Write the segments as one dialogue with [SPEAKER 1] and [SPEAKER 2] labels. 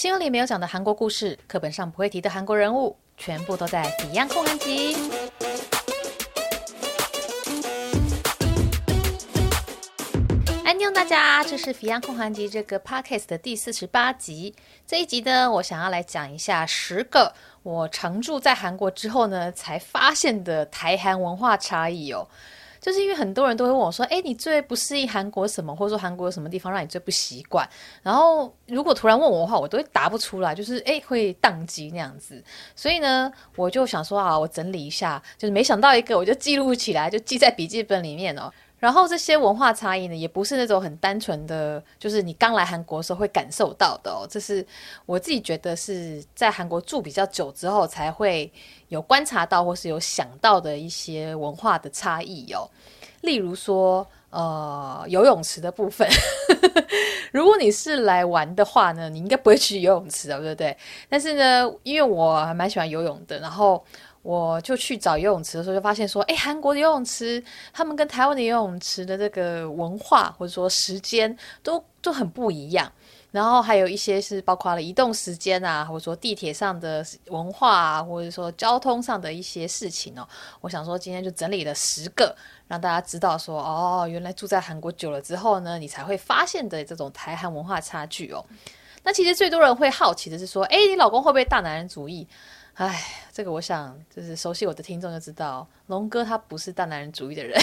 [SPEAKER 1] 新闻里没有讲的韩国故事，课本上不会提的韩国人物，全部都在《Beyond 焢韩集》。安妞大家，这是《Beyond 焢韩集》这个 Podcast 的第四十八集。这一集呢，我想要来讲一下十个我常住在韩国之后呢，才发现的台韩文化差异哦。就是因为很多人都会问我说：“哎，你最不适应韩国什么？或者说韩国有什么地方让你最不习惯？”然后如果突然问我的话，我都会答不出来，就是哎会宕机那样子。所以呢，我就想说啊，我整理一下，就是没想到一个，我就记录起来，就记在笔记本里面哦。然后这些文化差异呢，也不是那种很单纯的，就是你刚来韩国的时候会感受到的哦。这是我自己觉得是在韩国住比较久之后才会有观察到或是有想到的一些文化的差异哦。例如说，呃，游泳池的部分，如果你是来玩的话呢，你应该不会去游泳池的，对不对？但是呢，因为我还蛮喜欢游泳的，然后。我就去找游泳池的时候，就发现说，哎，韩国的游泳池，他们跟台湾的游泳池的这个文化或者说时间都都很不一样。然后还有一些是包括了移动时间啊，或者说地铁上的文化啊，或者说交通上的一些事情哦。我想说今天就整理了十个，让大家知道说，哦，原来住在韩国久了之后呢，你才会发现的这种台韩文化差距哦。那其实最多人会好奇的是说，哎，你老公会不会大男人主义？哎，这个我想就是熟悉我的听众就知道，龙哥他不是大男人主义的人。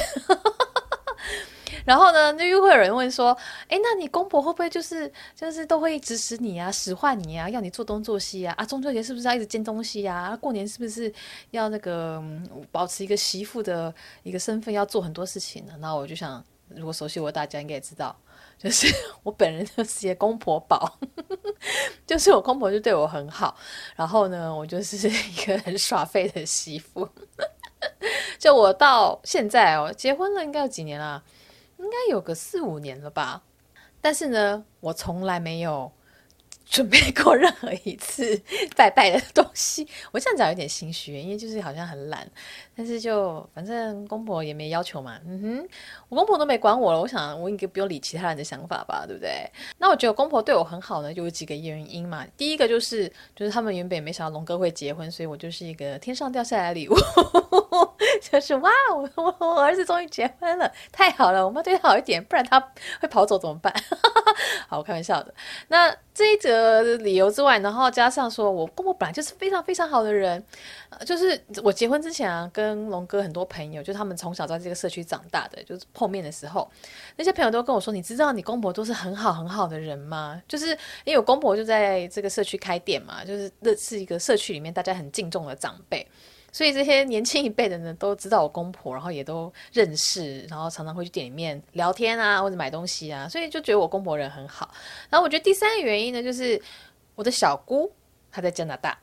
[SPEAKER 1] 然后呢，又会有人问说，哎，那你公婆会不会就是就是都会指使你啊，使唤你啊，要你做东做西啊？啊，中秋节是不是要一直煎东西啊？过年是不是要那个保持一个媳妇的一个身份，要做很多事情呢？那我就想，如果熟悉我，大家应该也知道。就是 我本人就是些公婆宝，就是我公婆就对我很好，然后呢，我就是 一个很耍废的媳妇。就我到现在哦，结婚了应该有几年了？应该有个四五年了吧。但是呢，我从来没有。准备过任何一次 拜拜的东西，我这样讲有点心虚，因为就是好像很懒，但是就反正公婆也没要求嘛，嗯哼，我公婆都没管我了，我想我应该不用理其他人的想法吧，对不对？那我觉得公婆对我很好呢，就有几个原因嘛。第一个就是就是他们原本没想到龙哥会结婚，所以我就是一个天上掉下来的礼物，就是哇，我 我我儿子终于结婚了，太好了，我们对他好一点，不然他会跑走怎么办？好，我开玩笑的。那这一则理由之外，然后加上说我公婆本来就是非常非常好的人，就是我结婚之前啊，跟龙哥很多朋友，就他们从小在这个社区长大的，就是碰面的时候，那些朋友都跟我说，你知道你公婆都是很好很好的人吗？就是因为我公婆就在这个社区开店嘛，就是那是一个社区里面大家很敬重的长辈。所以这些年轻一辈的人都知道我公婆，然后也都认识，然后常常会去店里面聊天啊，或者买东西啊，所以就觉得我公婆人很好。然后我觉得第三个原因呢，就是我的小姑她在加拿大，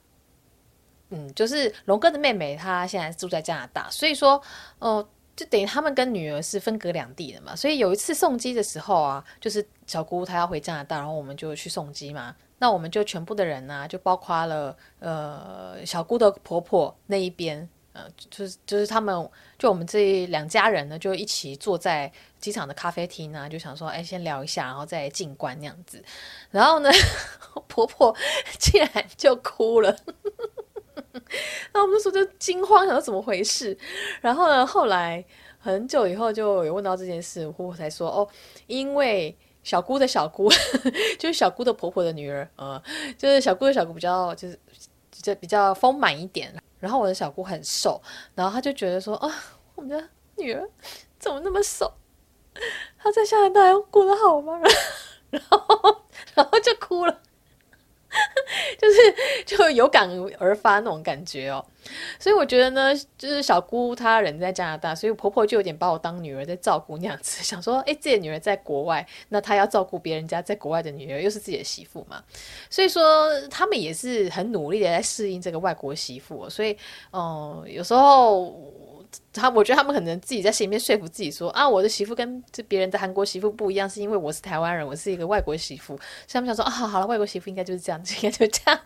[SPEAKER 1] 嗯，就是龙哥的妹妹，她现在住在加拿大，所以说，哦、就等于他们跟女儿是分隔两地的嘛。所以有一次送机的时候啊，就是小姑她要回加拿大，然后我们就去送机嘛。那我们就全部的人呢、就包括了呃小姑的婆婆那一边，呃，就是就是他们，就我们这两家人呢，就一起坐在机场的咖啡厅啊，就想说，哎，先聊一下，然后再进关那样子。然后呢，婆婆 竟然就哭了，那我们就说就惊慌，想说怎么回事？然后呢，后来很久以后就有问到这件事，婆婆才说，哦，因为。小姑的小姑，就是小姑的婆婆的女儿，嗯，就是小姑的小姑比较就是比较比较丰满一点，然后我的小姑很瘦，然后她就觉得说啊，我们家女儿怎么那么瘦？她在加拿大过得好吗？然后 然后就哭了。就是就有感而发那种感觉哦，所以我觉得呢，就是小姑她人在加拿大，所以婆婆就有点把我当女儿在照顾那样子，想说，哎，自己的女儿在国外，那她要照顾别人家在国外的女儿，又是自己的媳妇嘛，所以说他们也是很努力的在适应这个外国媳妇，所以，嗯，有时候。他我觉得他们可能自己在心里面说服自己说啊，我的媳妇跟这别人的韩国媳妇不一样，是因为我是台湾人，我是一个外国媳妇，所以他们想说啊，好了，外国媳妇应该就是这样，应该就这样。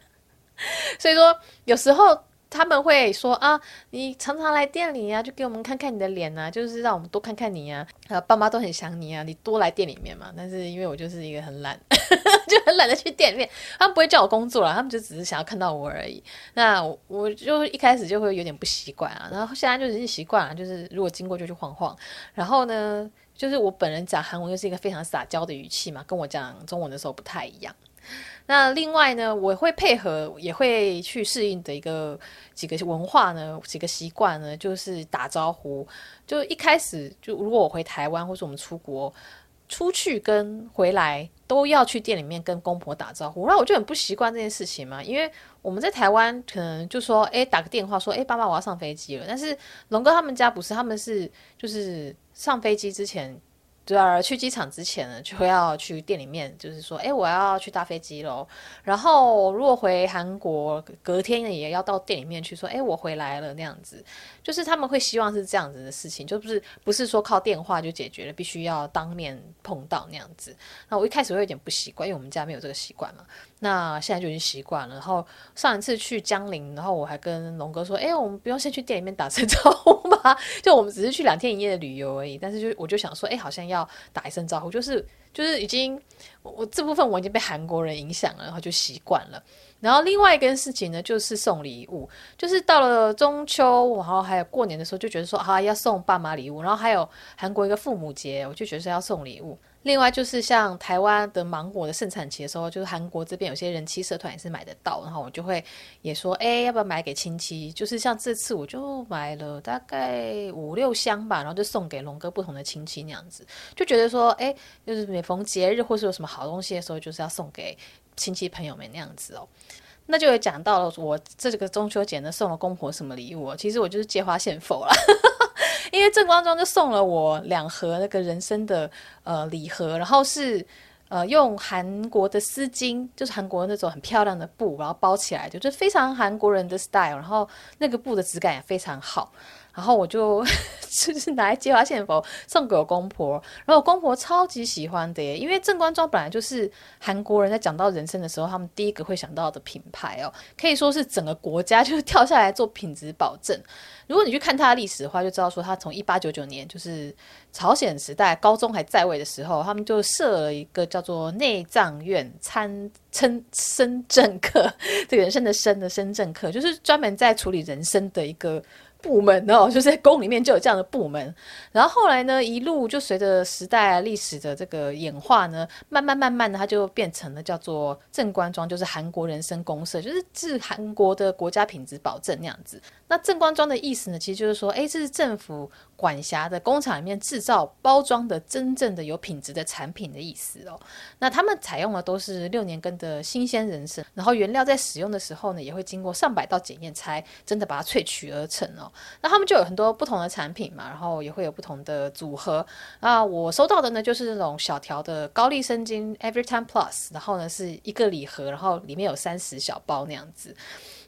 [SPEAKER 1] 所以说有时候他们会说啊，你常常来店里啊，就给我们看看你的脸啊，就是让我们多看看你啊。啊，爸妈都很想你啊，你多来店里面嘛。但是因为我就是一个很懒，就很懒得去店里面。他们不会叫我工作了，他们就只是想要看到我而已。那我，我就一开始就会有点不习惯啊，然后现在就已经习惯了，就是如果经过就去晃晃。然后呢，就是我本人讲韩文又是一个非常撒娇的语气嘛，跟我讲中文的时候不太一样。那另外呢，我会配合，也会去适应的一个几个文化呢，几个习惯呢，就是打招呼。就一开始，就如果我回台湾，或是我们出国出去跟回来，都要去店里面跟公婆打招呼。那我就很不习惯这件事情嘛，因为我们在台湾可能就说，诶，打个电话说，诶，爸爸我要上飞机了。但是龙哥他们家不是，他们是就是上飞机之前。对啊，去机场之前呢，就要去店里面，就是说，哎，我要去搭飞机喽。然后如果回韩国，隔天也要到店里面去说，哎，我回来了那样子。就是他们会希望是这样子的事情，就不是不是说靠电话就解决了，必须要当面碰到那样子。那我一开始会有点不习惯，因为我们家没有这个习惯嘛。那现在就已经习惯了。然后上一次去江陵，然后我还跟龙哥说，哎，我们不用先去店里面打声招呼吗？就我们只是去两天一夜的旅游而已。但是就我就想说，哎，好像要。要打一声招呼，就是就是已经我，我这部分我已经被韩国人影响了，然后就习惯了。然后另外一件事情呢，就是送礼物，就是到了中秋，然后还有过年的时候，就觉得说啊要送爸妈礼物，然后还有韩国一个父母节，我就觉得是要送礼物。另外就是像台湾的芒果的盛产期的时候，就是韩国这边有些人气社团也是买得到，然后我就会也说，哎，要不要买给亲戚？就是像这次我就买了大概五六箱吧，然后就送给龙哥不同的亲戚那样子，就觉得说，哎，就是每逢节日或是有什么好东西的时候，就是要送给亲戚朋友们那样子哦。那就有讲到了我这个中秋节呢送了公婆什么礼物，其实我就是借花献佛了。因为正光庄就送了我两盒那个人参的呃礼盒，然后是呃用韩国的丝巾，就是韩国那种很漂亮的布，然后包起来的，就非常韩国人的 style，然后那个布的质感也非常好。然后我就 就是拿来接花献佛送给我公婆，然后我公婆超级喜欢的耶，因为正官庄本来就是韩国人在讲到人参的时候，他们第一个会想到的品牌哦，可以说是整个国家就是 跳下来做品质保证。如果你去看它的历史的话，就知道说它从一八九九年就是朝鲜时代高宗还在位的时候，他们就设了一个叫做内藏院参参参政课，这个人参的参的参政课，就是专门在处理人参的一个。部门哦，就是在宫里面就有这样的部门，然后后来呢，一路就随着时代历史的这个演化呢，慢慢慢慢的，它就变成了叫做正官庄，就是韩国人参公社，就是治韩国的国家品质保证那样子。那正官庄的意思呢，其实就是说，哎，这是政府管辖的工厂里面制造包装的真正的有品质的产品的意思哦。那他们采用的都是六年根的新鲜人参，然后原料在使用的时候呢，也会经过上百道检验，才真的把它萃取而成哦。那他们就有很多不同的产品嘛，然后也会有不同的组合。那我收到的呢，就是那种小条的高丽参精 Everytime Plus，然后呢是一个礼盒，然后里面有三十小包那样子。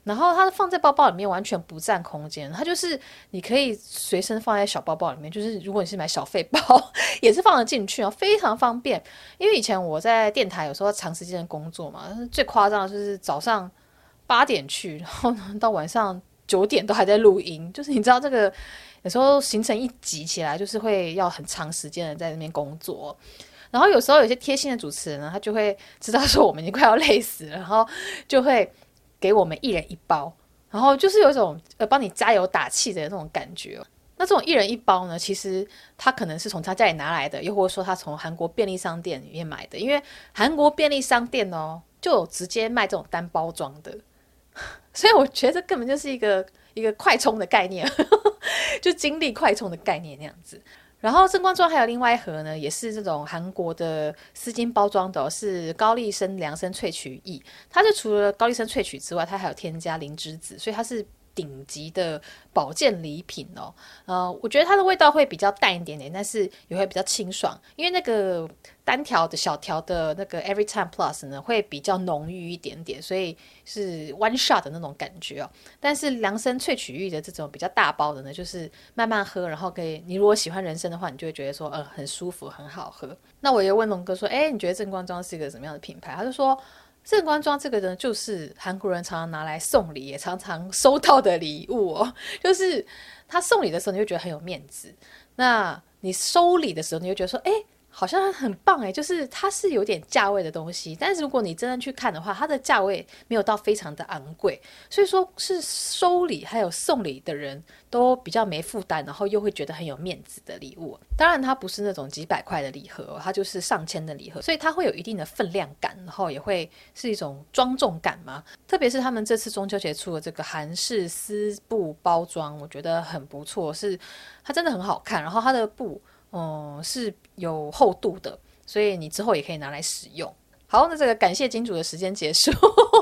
[SPEAKER 1] 然后它放在包包里面完全不占空间，它就是你可以随身放在小包包里面，就是如果你是买小废包，也是放得进去啊，非常方便。因为以前我在电台有时候长时间的工作嘛，最夸张的就是早上八点去，然后到晚上。九点都还在录音，就是你知道这个有时候行程一挤起来，就是会要很长时间的在那边工作。然后有时候有些贴心的主持人呢，他就会知道说我们已经快要累死了，然后就会给我们一人一包，然后就是有一种呃帮你加油打气的那种感觉。那这种一人一包呢，其实他可能是从他家里拿来的，又或者说他从韩国便利商店里面买的，因为韩国便利商店哦就有直接卖这种单包装的。所以我觉得这根本就是一个一个快充的概念，就精力快充的概念那样子。然后正官庄还有另外一盒呢，也是这种韩国的丝巾包装的，是高丽参凉参萃取液。它是除了高丽参萃取之外，它还有添加灵芝子，所以它是。顶级的保健礼品哦，呃，我觉得它的味道会比较淡一点点，但是也会比较清爽，因为那个单条的小条的那个 Everytime Plus 呢，会比较浓郁一点点，所以是 one shot 的那种感觉哦。但是量身萃取液的这种比较大包的呢，就是慢慢喝，然后可以，你如果喜欢人参的话，你就会觉得说，呃，很舒服，很好喝。那我又问龙哥说，哎，你觉得正光庄是一个什么样的品牌？他就说。正官庄这个呢，就是韩国人常常拿来送礼，也常常收到的礼物哦。就是他送礼的时候，你就觉得很有面子；那你收礼的时候，你就觉得说，哎。好像很棒诶，就是它是有点价位的东西，但是如果你真的去看的话，它的价位没有到非常的昂贵，所以说是收礼还有送礼的人都比较没负担，然后又会觉得很有面子的礼物。当然，它不是那种几百块的礼盒，它就是上千的礼盒，所以它会有一定的分量感，然后也会是一种庄重感嘛。特别是他们这次中秋节出的这个韩式丝布包装，我觉得很不错，是它真的很好看，然后它的布。嗯，是有厚度的，所以你之后也可以拿来使用。好，那这个感谢金主的时间结束，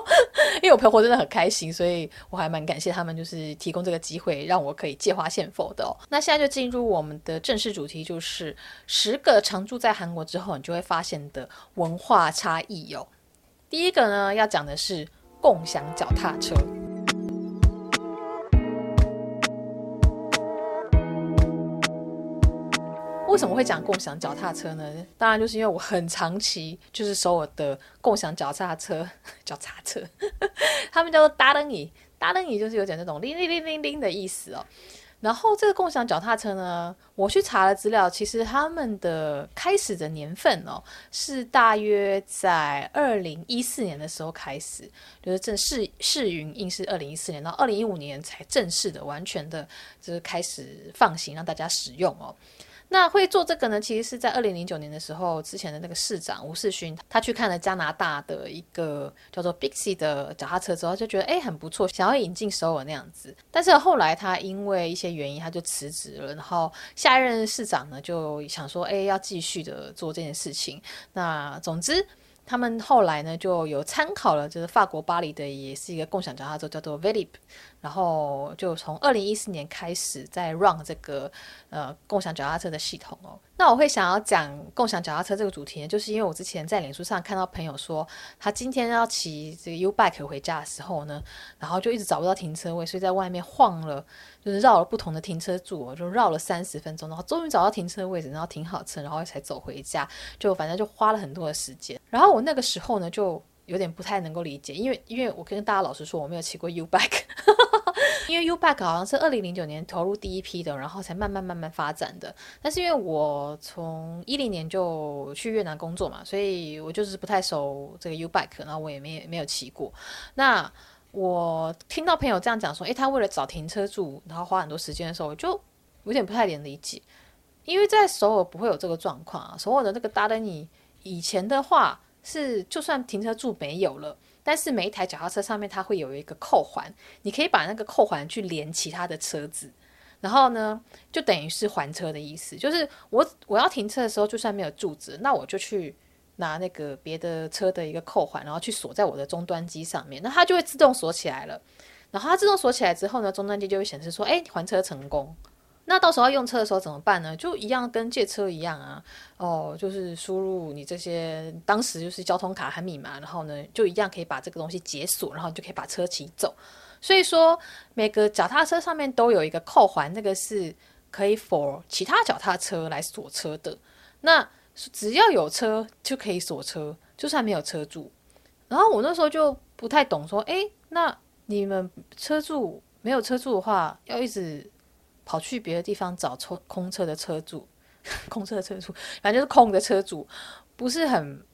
[SPEAKER 1] 因为我朋友真的很开心，所以我还蛮感谢他们，就是提供这个机会让我可以借花献佛的哦。那现在就进入我们的正式主题，就是十个常住在韩国之后你就会发现的文化差异哟。第一个呢，要讲的是共享脚踏车。为什么会讲共享脚踏车呢？当然就是因为我很长期就是收我的共享脚踏车，脚踏车，他们叫做搭灯椅，搭灯椅就是有点那种铃铃铃铃铃的意思哦。然后这个共享脚踏车呢，我去查了资料，其实他们的开始的年份哦，是大约在二零一四年的时候开始，就是正式试营运是二零一四年，到二零一五年才正式的完全的，就是开始放行让大家使用哦。那会做这个呢？其实是在二零零九年的时候，之前的那个市长吴世勋，他去看了加拿大的一个叫做 Bixi 的脚踏车之后，就觉得诶很不错，想要引进首尔那样子。但是后来他因为一些原因，他就辞职了。然后下一任市长呢，就想说，诶要继续的做这件事情。那总之。他们后来呢，就有参考了，就是法国巴黎的，也是一个共享脚踏车，叫做 Velib，然后就从二零一四年开始在 run 这个呃共享脚踏车的系统哦。那我会想要讲共享脚踏车这个主题呢，就是因为我之前在脸书上看到朋友说，他今天要骑这个 U bike 回家的时候呢，然后就一直找不到停车位，所以在外面晃了，就是绕了不同的停车柱，就绕了三十分钟，然后终于找到停车位置，然后停好车，然后才走回家，就反正就花了很多的时间。然后我那个时候呢，就有点不太能够理解，因为因为我跟大家老实说，我没有骑过 U bike。因为 U Bike 好像是二零零九年投入第一批的，然后才慢慢慢慢发展的。但是因为我从一零年就去越南工作嘛，所以我就是不太熟这个 U Bike，然后我也没没有骑过。那我听到朋友这样讲说，诶，他为了找停车住，然后花很多时间的时候，我就有点不太能理解。因为在首尔不会有这个状况啊，首尔的那个搭灯椅以前的话是，就算停车柱没有了。但是每一台脚踏车上面它会有一个扣环，你可以把那个扣环去连其他的车子，然后呢，就等于是还车的意思。就是我我要停车的时候，就算没有柱子，那我就去拿那个别的车的一个扣环，然后去锁在我的终端机上面，那它就会自动锁起来了。然后它自动锁起来之后呢，终端机就会显示说，哎，还车成功。那到时候要用车的时候怎么办呢？就一样跟借车一样啊，哦，就是输入你这些当时就是交通卡和密码，然后呢就一样可以把这个东西解锁，然后就可以把车骑走。所以说每个脚踏车上面都有一个扣环，那个是可以 for 其他脚踏车来锁车的。那只要有车就可以锁车，就算没有车主。然后我那时候就不太懂，说，诶，那你们车主没有车主的话，要一直。跑去别的地方找空空车的车主，空车的车主，反正就是空的车主，不是很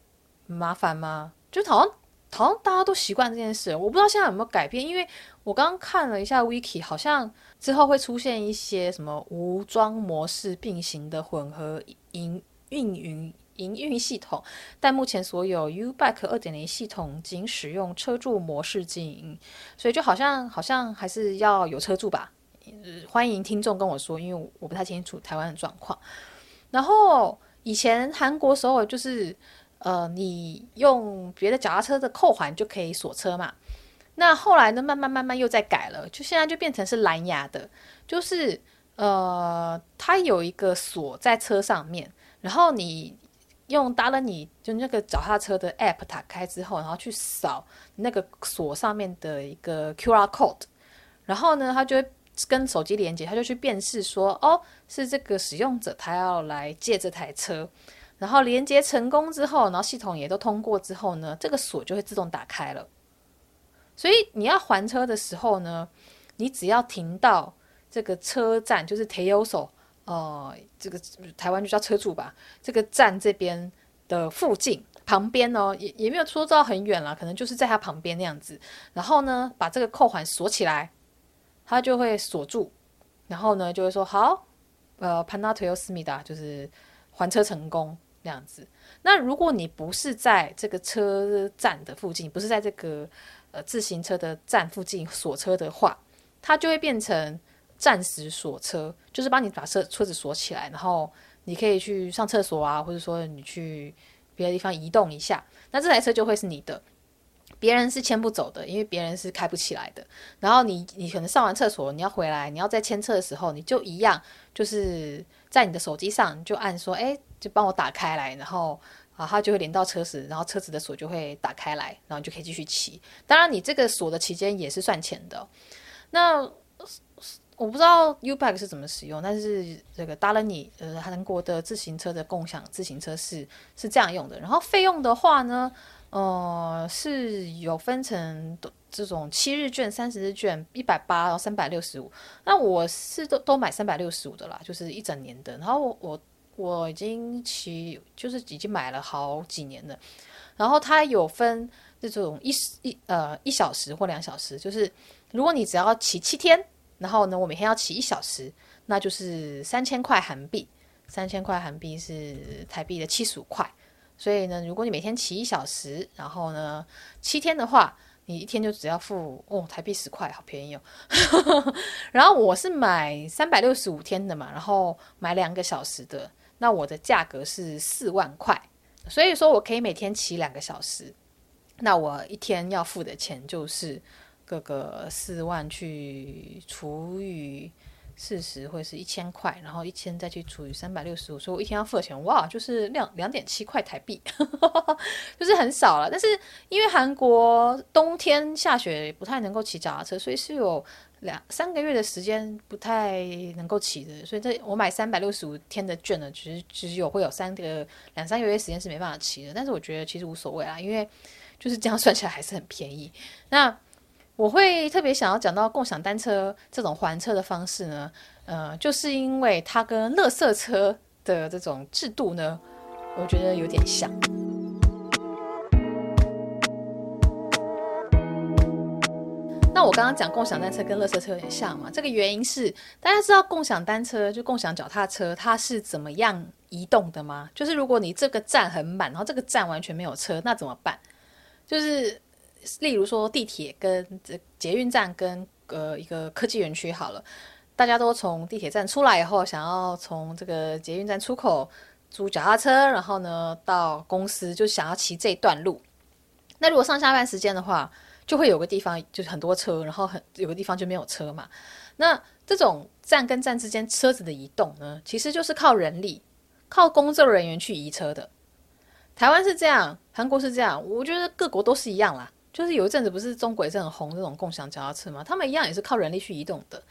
[SPEAKER 1] 麻烦吗？就好像好像大家都习惯这件事，我不知道现在有没有改变。因为我刚刚看了一下 Wiki，好像之后会出现一些什么无桩模式并行的混合营运营营运系统，但目前所有 U-Bike 二点零系统仅使用车主模式经营，所以就好像好像还是要有车主吧。欢迎听众跟我说，因为我不太清楚台湾的状况。然后以前韩国时候就是，呃，你用别的脚踏车的扣环就可以锁车嘛。那后来呢，慢慢慢慢又在改了，就现在就变成是蓝牙的，就是呃，它有一个锁在车上面，然后你用搭了你就那个脚踏车的 app 打开之后，然后去扫那个锁上面的一个 QR code，然后呢，它就会。跟手机连接，他就去辨识说，哦，是这个使用者他要来借这台车，然后连接成功之后，然后系统也都通过之后呢，这个锁就会自动打开了。所以你要还车的时候呢，你只要停到这个车站，就是 Tayo So，，呃，这个台湾就叫车主吧，这个站这边的附近旁边哦，也也没有说到很远了，可能就是在它旁边那样子。然后呢，把这个扣环锁起来，他就会锁住。然后呢，就会说好，呃，潘纳特尤斯米达就是还车成功这样子。那如果你不是在这个车站的附近，不是在这个。呃，自行车的站附近锁车的话，它就会变成暂时锁车，就是帮你把车车子锁起来，然后你可以去上厕所啊，或者说你去别的地方移动一下，那这台车就会是你的，别人是牵不走的，因为别人是开不起来的。然后你你可能上完厕所，你要回来，你要再牵车的时候，你就一样，就是在你的手机上就按说，哎，就帮我打开来，然后。啊，它就会连到车子，然后车子的锁就会打开来，然后你就可以继续骑。当然，你这个锁的期间也是算钱的。那我不知道 U-Bike 是怎么使用，但是这个 Dallany 呃，韩国的自行车的共享自行车是是这样用的。然后费用的话呢，呃，是有分成这种七日券、三十日券，一百八到三百六十五。那我是都都买三百六十五的啦，就是一整年的。然后我。我我已经骑，就是已经买了好几年了。然后它有分这种一一呃一小时或两小时，就是如果你只要骑七天，然后呢，我每天要骑一小时，那就是三千块韩币，三千块韩币是台币的七十五块。所以呢，如果你每天骑一小时，然后呢七天的话，你一天就只要付哦台币十块，好便宜哦。然后我是买三百六十五天的嘛，然后买两个小时的。那我的价格是四万块，所以说我可以每天骑两个小时，那我一天要付的钱就是各个四万去除以四十，会是一千块，然后一千再去除以三百六十五，所以我一天要付的钱，哇，就是两两点七块台币，就是很少了。但是因为韩国冬天下雪，不太能够骑脚踏车，所以是有。两三个月的时间不太能够骑的，所以这我买三百六十五天的券呢，其实其实有会有三个两三个月时间是没办法骑的，但是我觉得其实无所谓啦，因为就是这样算起来还是很便宜。那我会特别想要讲到共享单车这种还车的方式呢，呃，就是因为它跟垃圾车的这种制度呢，我觉得有点像。那我刚刚讲共享单车跟垃圾车有点像嘛？这个原因是大家知道共享单车就共享脚踏车它是怎么样移动的吗？就是如果你这个站很满，然后这个站完全没有车，那怎么办？就是例如说地铁跟这捷运站跟呃一个科技园区好了，大家都从地铁站出来以后，想要从这个捷运站出口租脚踏车，然后呢到公司就想要骑这段路。那如果上下班时间的话，就会有个地方就是很多车，然后很有个地方就没有车嘛。那这种站跟站之间车子的移动呢，其实就是靠人力、靠工作人员去移车的。台湾是这样，韩国是这样，我觉得各国都是一样啦。就是有一阵子不是中国也是很红这种共享脚踏车嘛，他们一样也是靠人力去移动的。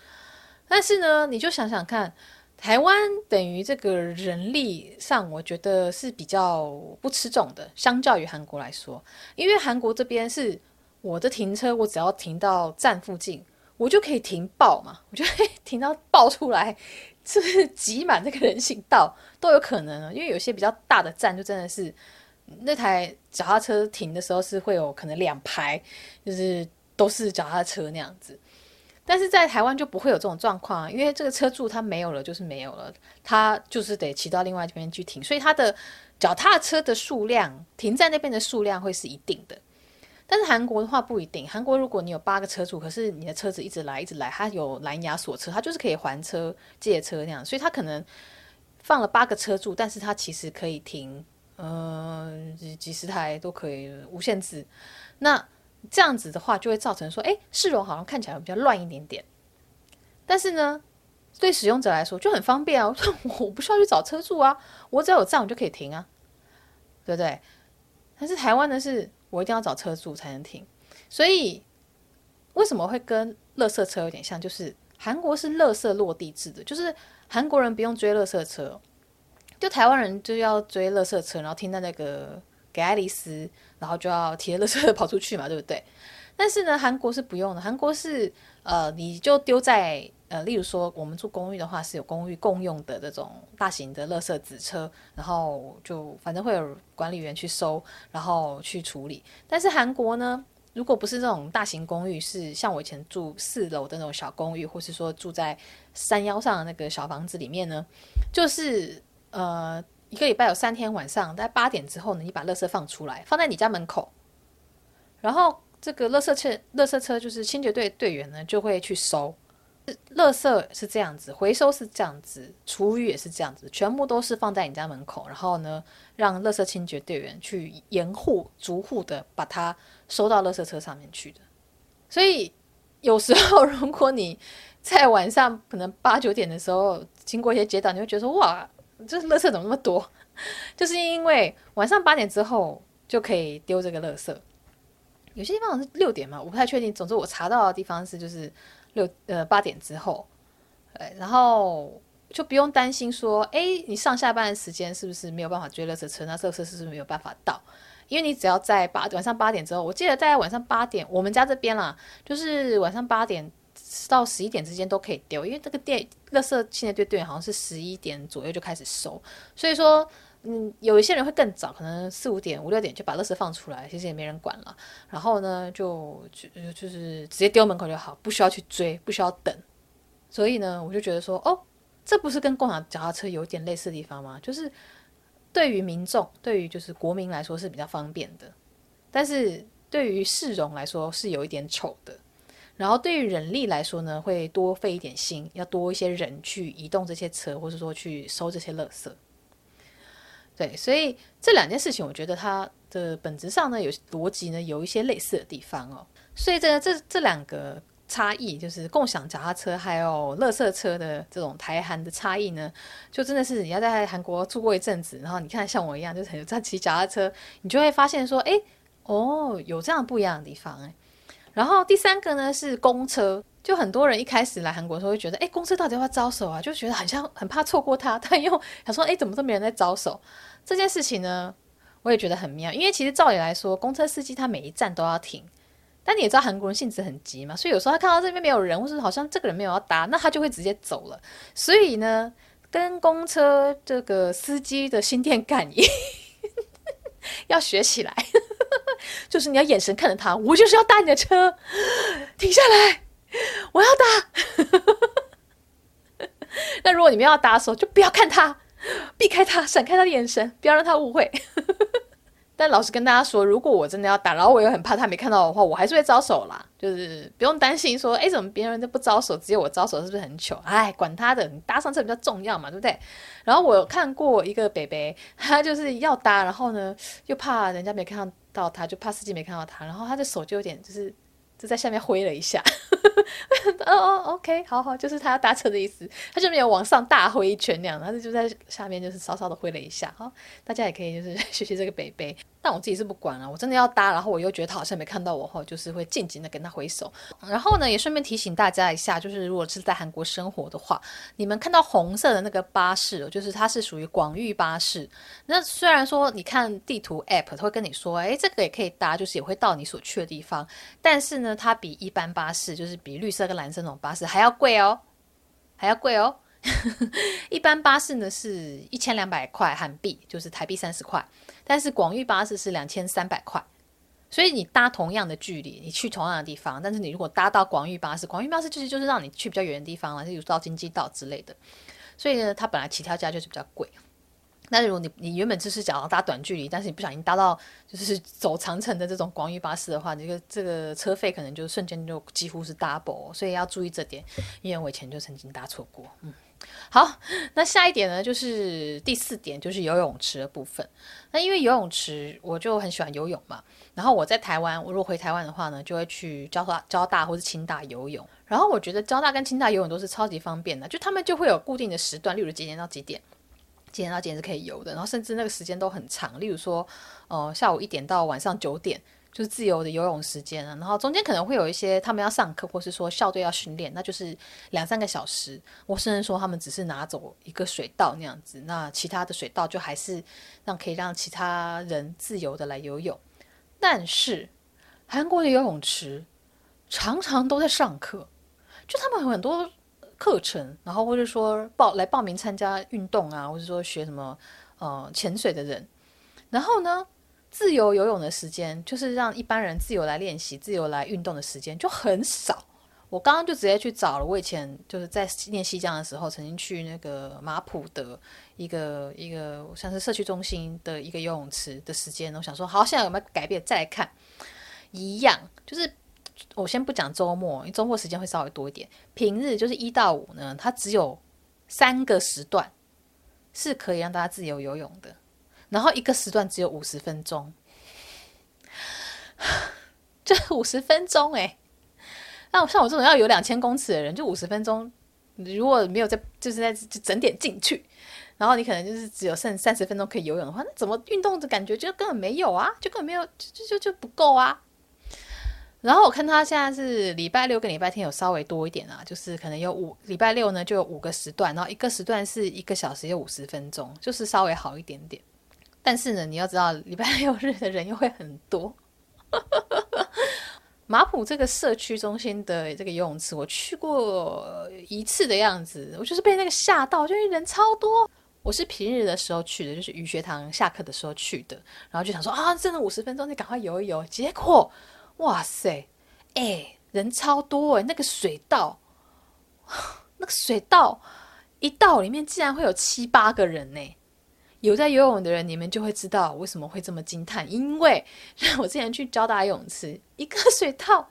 [SPEAKER 1] 但是呢，你就想想看，台湾等于这个人力上，我觉得是比较不吃重的，相较于韩国来说，因为韩国这边是。我的停车，我只要停到站附近，我就可以停爆嘛，我就可以 停到爆出来，就是挤满这个人行道都有可能啊。因为有些比较大的站，就真的是那台脚踏车停的时候是会有可能两排，就是都是脚踏车那样子。但是在台湾就不会有这种状况，因为这个车柱它没有了就是没有了，它就是得骑到另外一边去停，所以它的脚踏车的数量停在那边的数量会是一定的。但是韩国的话不一定，韩国如果你有八个车主，可是你的车子一直来一直来，它有蓝牙锁车，它就是可以还车借车那样，所以它可能放了八个车主，但是它其实可以停，呃，几几十台都可以无限制。那这样子的话，就会造成说，哎，市容好像看起来比较乱一点点。但是呢，对使用者来说就很方便啊，我不需要去找车主啊，我只要有站我就可以停啊，对不对？但是台湾的是。我一定要找车主才能停，所以为什么会跟垃圾车有点像？就是韩国是垃圾落地制的，就是韩国人不用追垃圾车，就台湾人就要追垃圾车，然后听到那个给爱丽丝，然后就要提着垃圾 跑出去嘛，对不对？但是呢，韩国是不用的，韩国是呃，你就丢在呃，例如说我们住公寓的话，是有公寓共用的这种大型的垃圾纸车，然后就反正会有管理员去收，然后去处理。但是韩国呢，如果不是这种大型公寓，是像我以前住四楼的那种小公寓，或是说住在山腰上的那个小房子里面呢，就是呃，一个礼拜有三天晚上，在八点之后呢，你把垃圾放出来，放在你家门口，然后。这个垃圾车，垃圾车就是清洁队队员呢，就会去收。垃圾是这样子，回收是这样子，厨余也是这样子，全部都是放在你家门口，然后呢，让垃圾清洁队员去沿户逐户的把它收到垃圾车上面去的。所以有时候，如果你在晚上可能八九点的时候经过一些街道，你会觉得哇，就是垃圾怎么那么多？就是因为晚上八点之后就可以丢这个垃圾。有些地方是六点嘛，我不太确定。总之我查到的地方是就是六呃八点之后，对，然后就不用担心说，哎，你上下班的时间是不是没有办法追垃圾车？那垃圾是不是没有办法到？因为你只要在八晚上八点之后，我记得在晚上八点，我们家这边啦，就是晚上八点到十一点之间都可以丢，因为这个店垃圾清洁队队员好像是十一点左右就开始收，所以说。嗯，有一些人会更早，可能四五点、五六点就把垃圾放出来，其实也没人管了。然后呢，就就就是直接丢门口就好，不需要去追，不需要等。所以呢，我就觉得说，哦，这不是跟共享脚踏车有点类似的地方吗？就是对于民众，对于就是国民来说是比较方便的，但是对于市容来说是有一点丑的。然后对于人力来说呢，会多费一点心，要多一些人去移动这些车，或者说去收这些垃圾。对，所以这两件事情，我觉得它的本质上呢，有逻辑呢，有一些类似的地方哦。所以这这这两个差异，就是共享脚踏车还有垃圾车的这种台韩的差异呢，就真的是你要在韩国住过一阵子，然后你看像我一样，就是很在骑脚踏车，你就会发现说，哎，哦，有这样不一样的地方哎。然后第三个呢是公车。就很多人一开始来韩国的时候会觉得，哎，公车到底要不要招手啊？就觉得好像很怕错过他。他又想说，哎，怎么都没人在招手？这件事情呢，我也觉得很妙。因为其实照理来说，公车司机他每一站都要停。但你也知道韩国人性子很急嘛，所以有时候他看到这边没有人，或是好像这个人没有要搭，那他就会直接走了。所以呢，跟公车这个司机的心电感应 要学起来，就是你要眼神看着他，我就是要搭你的车，停下来。我要搭，那如果你们要搭的时候，就不要看他，避开他，闪开他的眼神，不要让他误会。但老实跟大家说，如果我真的要搭，然后我又很怕他没看到的话，我还是会招手啦。就是不用担心说，哎，怎么别人都不招手，只有我招手，是不是很糗？哎，管他的，你搭上车比较重要嘛，对不对？然后我看过一个北北，他就是要搭，然后呢又怕人家没看到到他，就怕司机没看到他，然后他的手就有点就是。就在下面挥了一下，哦哦，OK，好好，就是他要搭车的意思，他就没有往上大挥一拳那样，他就在下面就是稍稍的挥了一下，好，大家也可以就是 学习这个北北。但我自己是不管了，我真的要搭，然后我又觉得他好像没看到我后，就是会静静的跟他挥手。然后呢，也顺便提醒大家一下，就是如果是在韩国生活的话，你们看到红色的那个巴士，就是它是属于广域巴士。那虽然说你看地图 App，它会跟你说，哎，这个也可以搭，就是也会到你所去的地方。但是呢，它比一般巴士，就是比绿色跟蓝色那种巴士还要贵哦，还要贵哦。一般巴士呢是一千两百块韩币，就是台币三十块。但是广域巴士是两千三百块，所以你搭同样的距离，你去同样的地方，但是你如果搭到广域巴士，广域巴士就是就是让你去比较远的地方了，例如到京畿道之类的，所以呢，它本来起跳价就是比较贵。那如果你你原本就是想要搭短距离，但是你不小心搭到就是走长城的这种广域巴士的话，这个这个车费可能就瞬间就几乎是 double，所以要注意这点，因为我以前就曾经搭错过，嗯。好，那下一点呢，就是第四点，就是游泳池的部分。那因为游泳池，我就很喜欢游泳嘛。然后我在台湾，我如果回台湾的话呢，就会去交大、交大或是清大游泳。然后我觉得交大跟清大游泳都是超级方便的，就他们就会有固定的时段，例如几点到几点，几点到几点是可以游的。然后甚至那个时间都很长，例如说，呃，下午一点到晚上九点，就是自由的游泳时间啊，然后中间可能会有一些他们要上课，或是说校队要训练，那就是两三个小时。我甚至说他们只是拿走一个水道那样子，那其他的水道就还是让可以让其他人自由的来游泳。但是韩国的游泳池常常都在上课，就他们很多课程，然后或者说报来报名参加运动啊，或者说学什么呃潜水的人，然后呢，自由游泳的时间，就是让一般人自由来练习、自由来运动的时间就很少。我刚刚就直接去找了，我以前就是在练西江的时候，曾经去那个马普的一个一个像是社区中心的一个游泳池的时间。我想说，好，现在有没有改变？再来看，一样，就是我先不讲周末，因为周末时间会稍微多一点。平日就是一到五呢，它只有三个时段是可以让大家自由游泳的。然后一个时段只有五十分钟，就五十分钟哎。那像我这种要有两千公尺的人，就五十分钟，如果没有在就是在就整点进去，然后你可能就是只有剩三十分钟可以游泳的话，那怎么运动的感觉就根本没有啊，就根本没有，就就就不够啊。然后我看他现在是礼拜六跟礼拜天有稍微多一点啊，就是可能有五礼拜六呢就有五个时段，然后一个时段是一个小时有五十分钟，就是稍微好一点点。但是呢，你要知道，礼拜六日的人又会很多。马普这个社区中心的这个游泳池，我去过一次的样子，我就是被那个吓到，就是人超多。我是平日的时候去的，就是语学堂下课的时候去的，然后就想说啊，真的五十分钟，你赶快游一游。结果，哇塞，哎，人超多哎，那个水道，那个水道一道里面竟然会有七八个人呢。有在游泳的人，你们就会知道为什么会这么惊叹。因为 我之前去交大游泳池，一个水道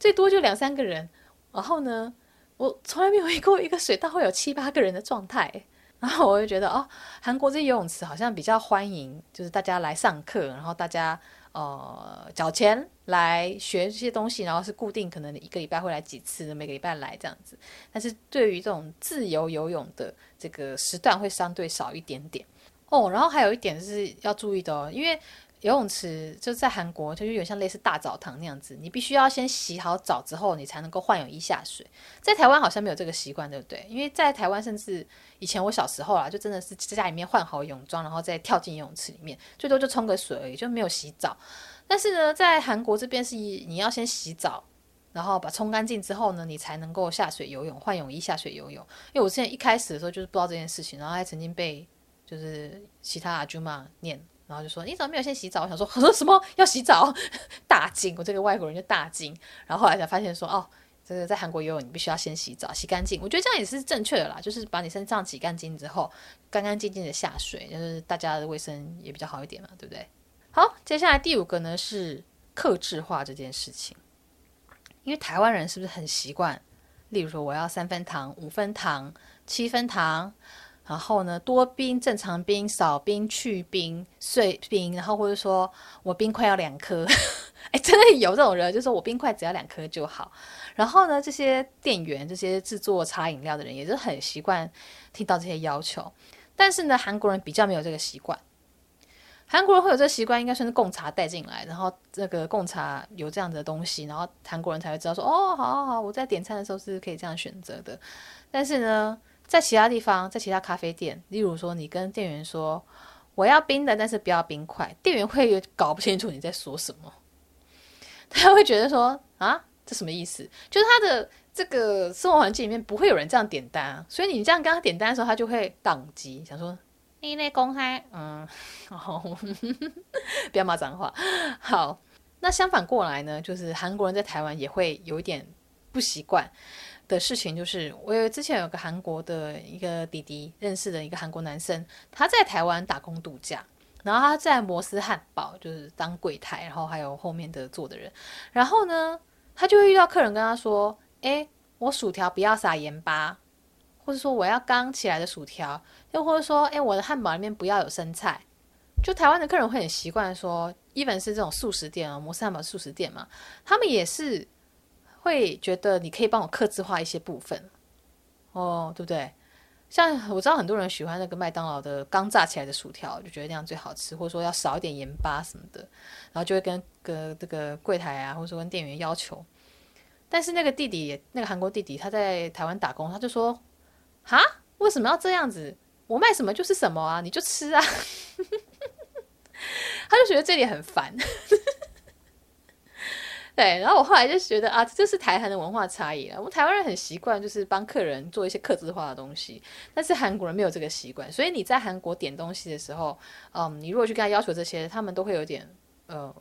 [SPEAKER 1] 最多就两三个人，然后呢，我从来没有遇过一个水道会有七八个人的状态。然后我就觉得，哦，韩国这游泳池好像比较欢迎，就是大家来上课，然后大家呃缴钱来学这些东西，然后是固定可能一个礼拜会来几次，每个礼拜来这样子。但是对于这种自由游泳的这个时段，会相对少一点点。哦，然后还有一点是要注意的哦，因为游泳池就在韩国，它就有点像类似大澡堂那样子，你必须要先洗好澡之后，你才能够换泳衣下水。在台湾好像没有这个习惯，对不对？因为在台湾，甚至以前我小时候啊，就真的是在家里面换好泳装，然后再跳进游泳池里面，最多就冲个水而已，就没有洗澡。但是呢，在韩国这边是你要先洗澡，然后把冲干净之后呢，你才能够下水游泳，换泳衣下水游泳。因为我之前一开始的时候就是不知道这件事情，然后还曾经被。就是其他阿舅妈念，然后就说你怎么没有先洗澡？我想说，我说什么要洗澡？大惊！我这个外国人就大惊。然后后来才发现说，哦，这个在韩国游泳你必须要先洗澡，洗干净。我觉得这样也是正确的啦，就是把你身上洗干净之后，干干净净的下水，就是大家的卫生也比较好一点嘛，对不对？好，接下来第五个呢是克制化这件事情，因为台湾人是不是很习惯？例如说，我要三分糖、五分糖、七分糖。然后呢，多冰、正常冰、少冰、去冰、碎冰，然后或者说我冰块要两颗，哎，真的有这种人，就是说我冰块只要两颗就好。然后呢，这些店员、这些制作茶饮料的人也是很习惯听到这些要求。但是呢，韩国人比较没有这个习惯。韩国人会有这个习惯，应该算是贡茶带进来，然后这个贡茶有这样的东西，然后韩国人才会知道说，哦，好好好，我在点餐的时候是可以这样选择的。但是呢。在其他地方，在其他咖啡店，例如说，你跟店员说我要冰的，但是不要冰块，店员会搞不清楚你在说什么，他会觉得说啊，这什么意思？就是他的这个生活环境里面不会有人这样点单啊，所以你这样跟他点单的时候，他就会当机，想说你那公开，嗯，好，不要骂脏话。好，那相反过来呢，就是韩国人在台湾也会有一点不习惯。的事情就是，我有之前有个韩国的一个弟弟认识的一个韩国男生，他在台湾打工度假，然后他在摩斯汉堡就是当柜台，然后还有后面的坐的人，然后呢，他就会遇到客人跟他说：“诶，我薯条不要撒盐巴，或者说我要刚起来的薯条，又或者说，诶，我的汉堡里面不要有生菜。”就台湾的客人会很习惯说，even 是这种速食店啊，摩斯汉堡速食店嘛，他们也是。会觉得你可以帮我克制化一些部分，哦，对不对？像我知道很多人喜欢那个麦当劳的刚炸起来的薯条，就觉得那样最好吃，或者说要少一点盐巴什么的，然后就会跟个这个柜台啊，或者说跟店员要求。但是那个弟弟，那个韩国弟弟，他在台湾打工，他就说：“哈，为什么要这样子？我卖什么就是什么啊，你就吃啊。”他就觉得这里很烦。对，然后我后来就觉得啊，这就是台韩的文化差异了。我们台湾人很习惯，就是帮客人做一些客制化的东西，但是韩国人没有这个习惯。所以你在韩国点东西的时候，嗯，你如果去跟他要求这些，他们都会有点呃，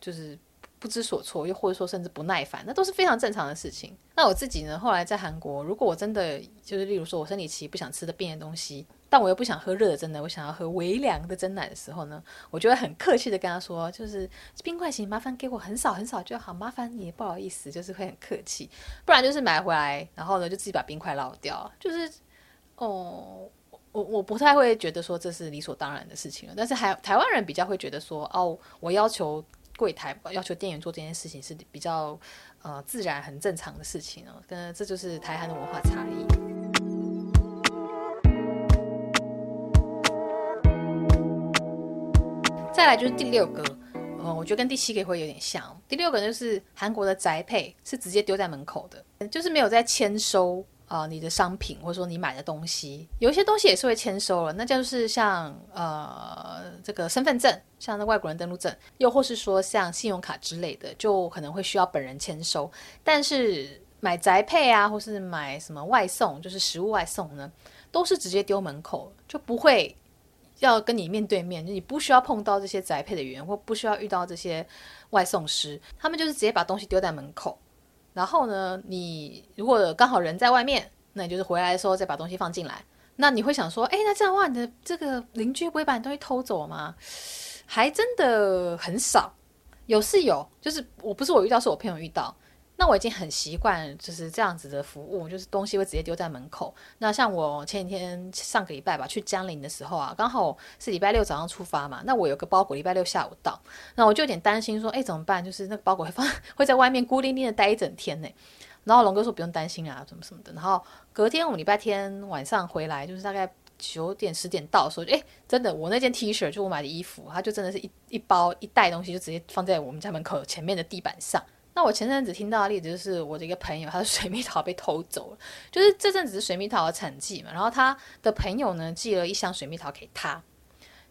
[SPEAKER 1] 就是。不知所措，又或者说甚至不耐烦，那都是非常正常的事情。那我自己呢？后来在韩国，如果我真的就是，例如说我生理期不想吃的冰的东西，但我又不想喝热的真奶，我想要喝微凉的蒸奶的时候呢，我就会很客气的跟他说，就是冰块型，麻烦给我很少很少就好，麻烦你，不好意思，就是会很客气。不然就是买回来，然后呢就自己把冰块捞掉，就是哦，我我不太会觉得说这是理所当然的事情了。但是还台湾人比较会觉得说，哦，我要求。柜台要求店员做这件事情是比较呃自然、很正常的事情哦，跟这就是台韩的文化差异。再来就是第六个，嗯，我觉得跟第七个会有点像。第六个就是韩国的宅配是直接丢在门口的，就是没有在签收。啊、你的商品或者说你买的东西，有一些东西也是会签收了，那就是像呃这个身份证，像那外国人登录证，又或是说像信用卡之类的，就可能会需要本人签收。但是买宅配啊，或是买什么外送，就是食物外送呢，都是直接丢门口，就不会要跟你面对面，你不需要碰到这些宅配的员，或不需要遇到这些外送师，他们就是直接把东西丢在门口。然后呢，你如果刚好人在外面，那你就是回来的时候再把东西放进来。那你会想说，哎，那这样的话，你的这个邻居不会把你东西偷走吗？还真的很少，有是有，就是我不是我遇到，是我朋友遇到。那我已经很习惯就是这样子的服务，就是东西会直接丢在门口。那像我前几天上个礼拜吧，去江陵的时候啊，刚好是礼拜六早上出发嘛。那我有个包裹礼拜六下午到，那我就有点担心说，哎，怎么办？就是那个包裹会放 会在外面孤零零的待一整天呢。然后龙哥说不用担心啊，什么什么的。然后隔天我们礼拜天晚上回来，就是大概九点十点到的时候，哎，真的，我那件 T 恤就我买的衣服，它就真的是一一包一袋东西就直接放在我们家门口前面的地板上。那我前阵子听到的例子就是我的一个朋友，他的水蜜桃被偷走了。就是这阵子是水蜜桃的产季嘛，然后他的朋友呢寄了一箱水蜜桃给他，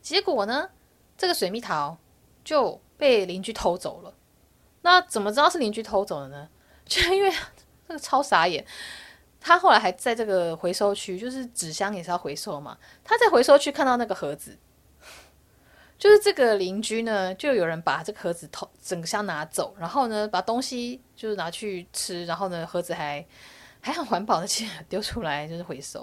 [SPEAKER 1] 结果呢这个水蜜桃就被邻居偷走了。那怎么知道是邻居偷走的呢？就因为这个超傻眼，他后来还在这个回收区，就是纸箱也是要回收嘛，他在回收区看到那个盒子。就是这个邻居呢，就有人把这个盒子偷整箱拿走，然后呢，把东西就是拿去吃，然后呢，盒子还还很环保的 去丢出来，就是回收，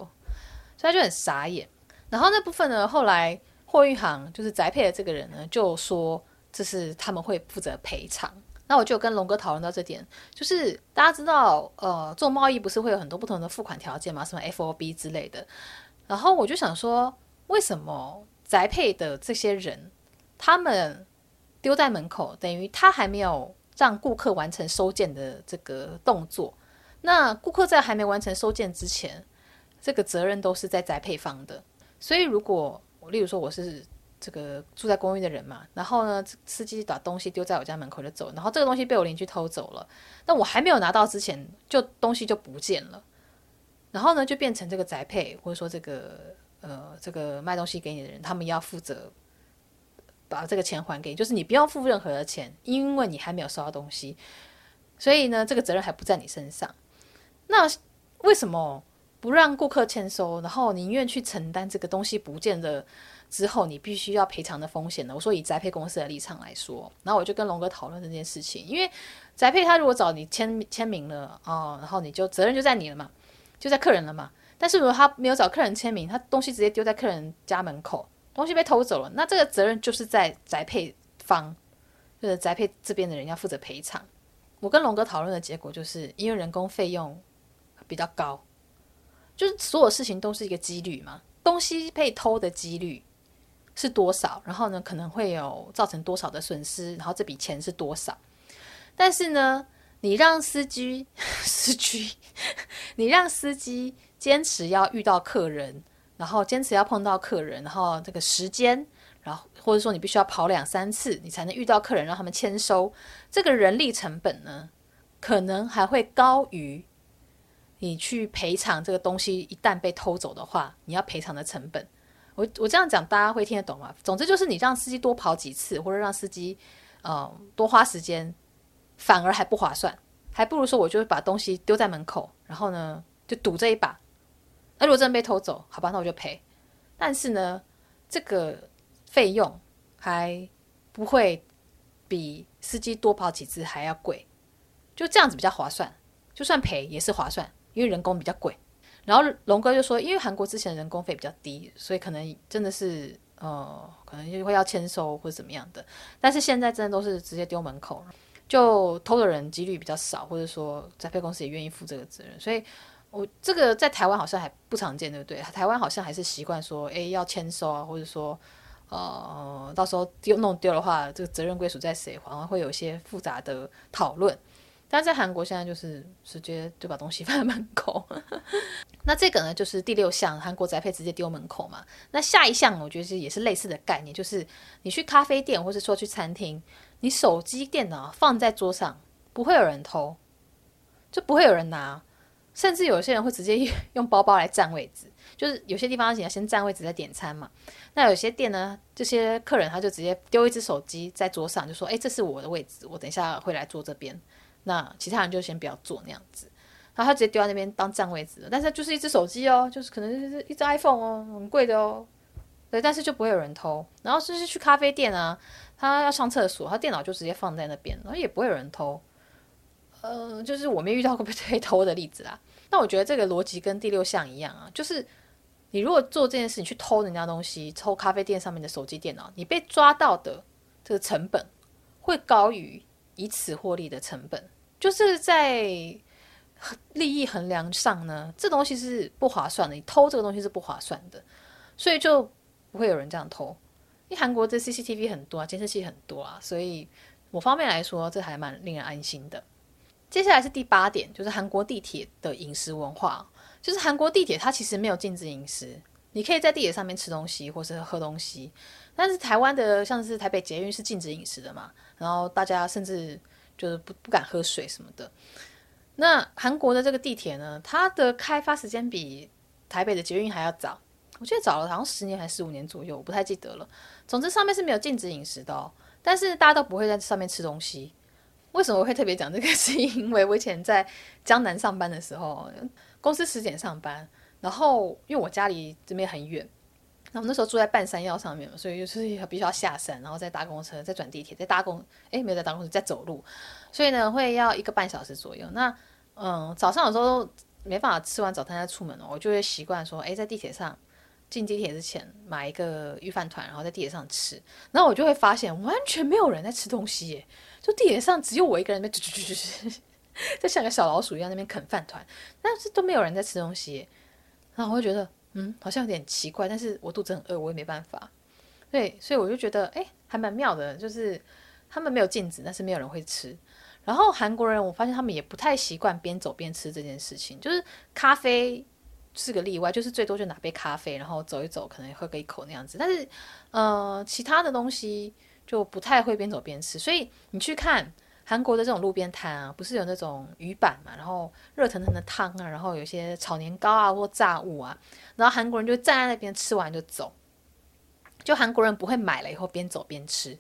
[SPEAKER 1] 所以他就很傻眼。然后那部分呢，后来货运行就是宅配的这个人呢，就说这是他们会负责赔偿。那我就跟龙哥讨论到这点，就是大家知道，呃，做贸易不是会有很多不同的付款条件吗？什么 FOB 之类的。然后我就想说，为什么？宅配的这些人，他们丢在门口，等于他还没有让顾客完成收件的这个动作。那顾客在还没完成收件之前，这个责任都是在宅配方的。所以，如果例如说我是这个住在公寓的人嘛，然后呢，司机把东西丢在我家门口就走，然后这个东西被我邻居偷走了，那我还没有拿到之前，就东西就不见了，然后呢，就变成这个宅配或者说这个。呃，这个卖东西给你的人，他们要负责把这个钱还给你，就是你不用付任何的钱，因为你还没有收到东西，所以呢，这个责任还不在你身上。那为什么不让顾客签收，然后宁愿去承担这个东西不见了之后你必须要赔偿的风险呢？我说以宅配公司的立场来说，然后我就跟龙哥讨论这件事情，因为宅配他如果找你签签名了哦，然后你就责任就在你了嘛，就在客人了嘛。但是如果他没有找客人签名，他东西直接丢在客人家门口，东西被偷走了，那这个责任就是在宅配方，就是宅配这边的人要负责赔偿。我跟龙哥讨论的结果就是，因为人工费用比较高，就是所有事情都是一个几率嘛，东西被偷的几率是多少，然后呢可能会有造成多少的损失，然后这笔钱是多少，但是呢，你让司机 司机，你让司机。坚持要遇到客人，然后坚持要碰到客人，然后这个时间，然后或者说你必须要跑两三次，你才能遇到客人，让他们签收，这个人力成本呢，可能还会高于你去赔偿这个东西一旦被偷走的话，你要赔偿的成本。我我这样讲大家会听得懂吗？总之就是你让司机多跑几次，或者让司机呃多花时间，反而还不划算，还不如说我就把东西丢在门口，然后呢就赌这一把。那如果真被偷走，好吧，那我就赔。但是呢，这个费用还不会比司机多跑几次还要贵，就这样子比较划算。就算赔也是划算，因为人工比较贵。然后龙哥就说，因为韩国之前人工费比较低，所以可能真的是呃，可能就会要签收或者怎么样的。但是现在真的都是直接丢门口，就偷的人几率比较少，或者说宅配公司也愿意负这个责任，所以。我这个在台湾好像还不常见，对不对？台湾好像还是习惯说，哎，要签收啊，或者说，呃，到时候丢弄丢的话，这个责任归属在谁，好像会有一些复杂的讨论。但在韩国现在就是直接就把东西 放在门口。那这个呢，就是第六项，韩国宅配直接丢门口嘛。那下一项，我觉得也是类似的概念，就是你去咖啡店，或者说去餐厅，你手机、电脑放在桌上，不会有人偷，就不会有人拿。甚至有些人会直接 用包包来占位置，就是有些地方你要先占位置再点餐嘛。那有些店呢，这些客人他就直接丢一只手机在桌上，就说：“哎，这是我的位置，我等一下会来坐这边。”那其他人就先不要坐那样子，然后他直接丢在那边当占位置了。但是就是一只手机哦，就是可能就是一只 iPhone 哦，很贵的哦。对，但是就不会有人偷。然后就是去咖啡店啊，他要上厕所，他电脑就直接放在那边，然后也不会有人偷。呃，就是我没遇到过被偷的例子啦。那我觉得这个逻辑跟第六项一样啊，就是你如果做这件事，你去偷人家东西，偷咖啡店上面的手机、电脑，你被抓到的这个成本会高于以此获利的成本。就是在利益衡量上呢，这东西是不划算的。你偷这个东西是不划算的，所以就不会有人这样偷。因为韩国的 CCTV 很多啊，监视器很多啊，所以某方面来说，这还蛮令人安心的。接下来是第八点，就是韩国地铁的饮食文化。就是韩国地铁它其实没有禁止饮食，你可以在地铁上面吃东西或是喝东西。但是台湾的像是台北捷运是禁止饮食的嘛，然后大家甚至就是不不敢喝水什么的。那韩国的这个地铁呢，它的开发时间比台北的捷运还要早，我记得早了好像十年还是十五年左右，我不太记得了。总之上面是没有禁止饮食的哦，但是大家都不会在上面吃东西。为什么我会特别讲这个？是因为我以前在江南上班的时候，公司十点上班，然后因为我家离这边很远，那我那时候住在半山腰上面嘛，所以就是必须要下山，然后再搭公车，再转地铁，再搭公，诶，没有再搭公车，再走路，所以呢会要一个半小时左右。那嗯，早上有时候没办法吃完早餐再出门了，我就会习惯说，诶，在地铁上进地铁之前买一个御饭团，然后在地铁上吃，然后我就会发现完全没有人在吃东西耶。就地铁上只有我一个人在嘚嘚嘚嘚，就像个小老鼠一样那边啃饭团，但是都没有人在吃东西，然后我会觉得嗯，好像有点奇怪，但是我肚子很饿，我也没办法，对，所以我就觉得哎，还蛮妙的，就是他们没有禁止，但是没有人会吃。然后韩国人我发现他们也不太习惯边走边吃这件事情，就是咖啡是个例外，就是最多就拿杯咖啡，然后走一走，可能喝个一口那样子，但是呃，其他的东西。就不太会边走边吃，所以你去看韩国的这种路边摊啊，不是有那种鱼板嘛，然后热腾腾的汤啊，然后有些炒年糕啊或炸物啊，然后韩国人就站在那边吃完就走，就韩国人不会买了以后边走边吃，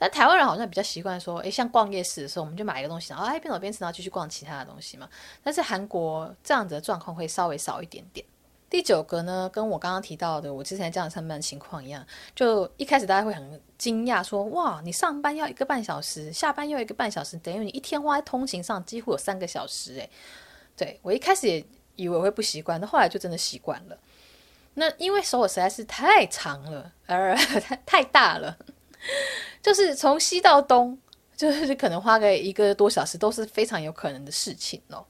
[SPEAKER 1] 但台湾人好像比较习惯说，诶，像逛夜市的时候，我们就买一个东西，然后哎边走边吃，然后继续逛其他的东西嘛，但是韩国这样子的状况会稍微少一点点。第九个呢，跟我刚刚提到的我之前这样上班的情况一样，就一开始大家会很惊讶，说哇，你上班要一个半小时，下班要一个半小时，等于你一天花在通勤上几乎有三个小时，诶，对，我一开始也以为我会不习惯，但后来就真的习惯了。那因为首尔实在是太长了，而太 太大了，就是从西到东，就是可能花个一个多小时都是非常有可能的事情哦。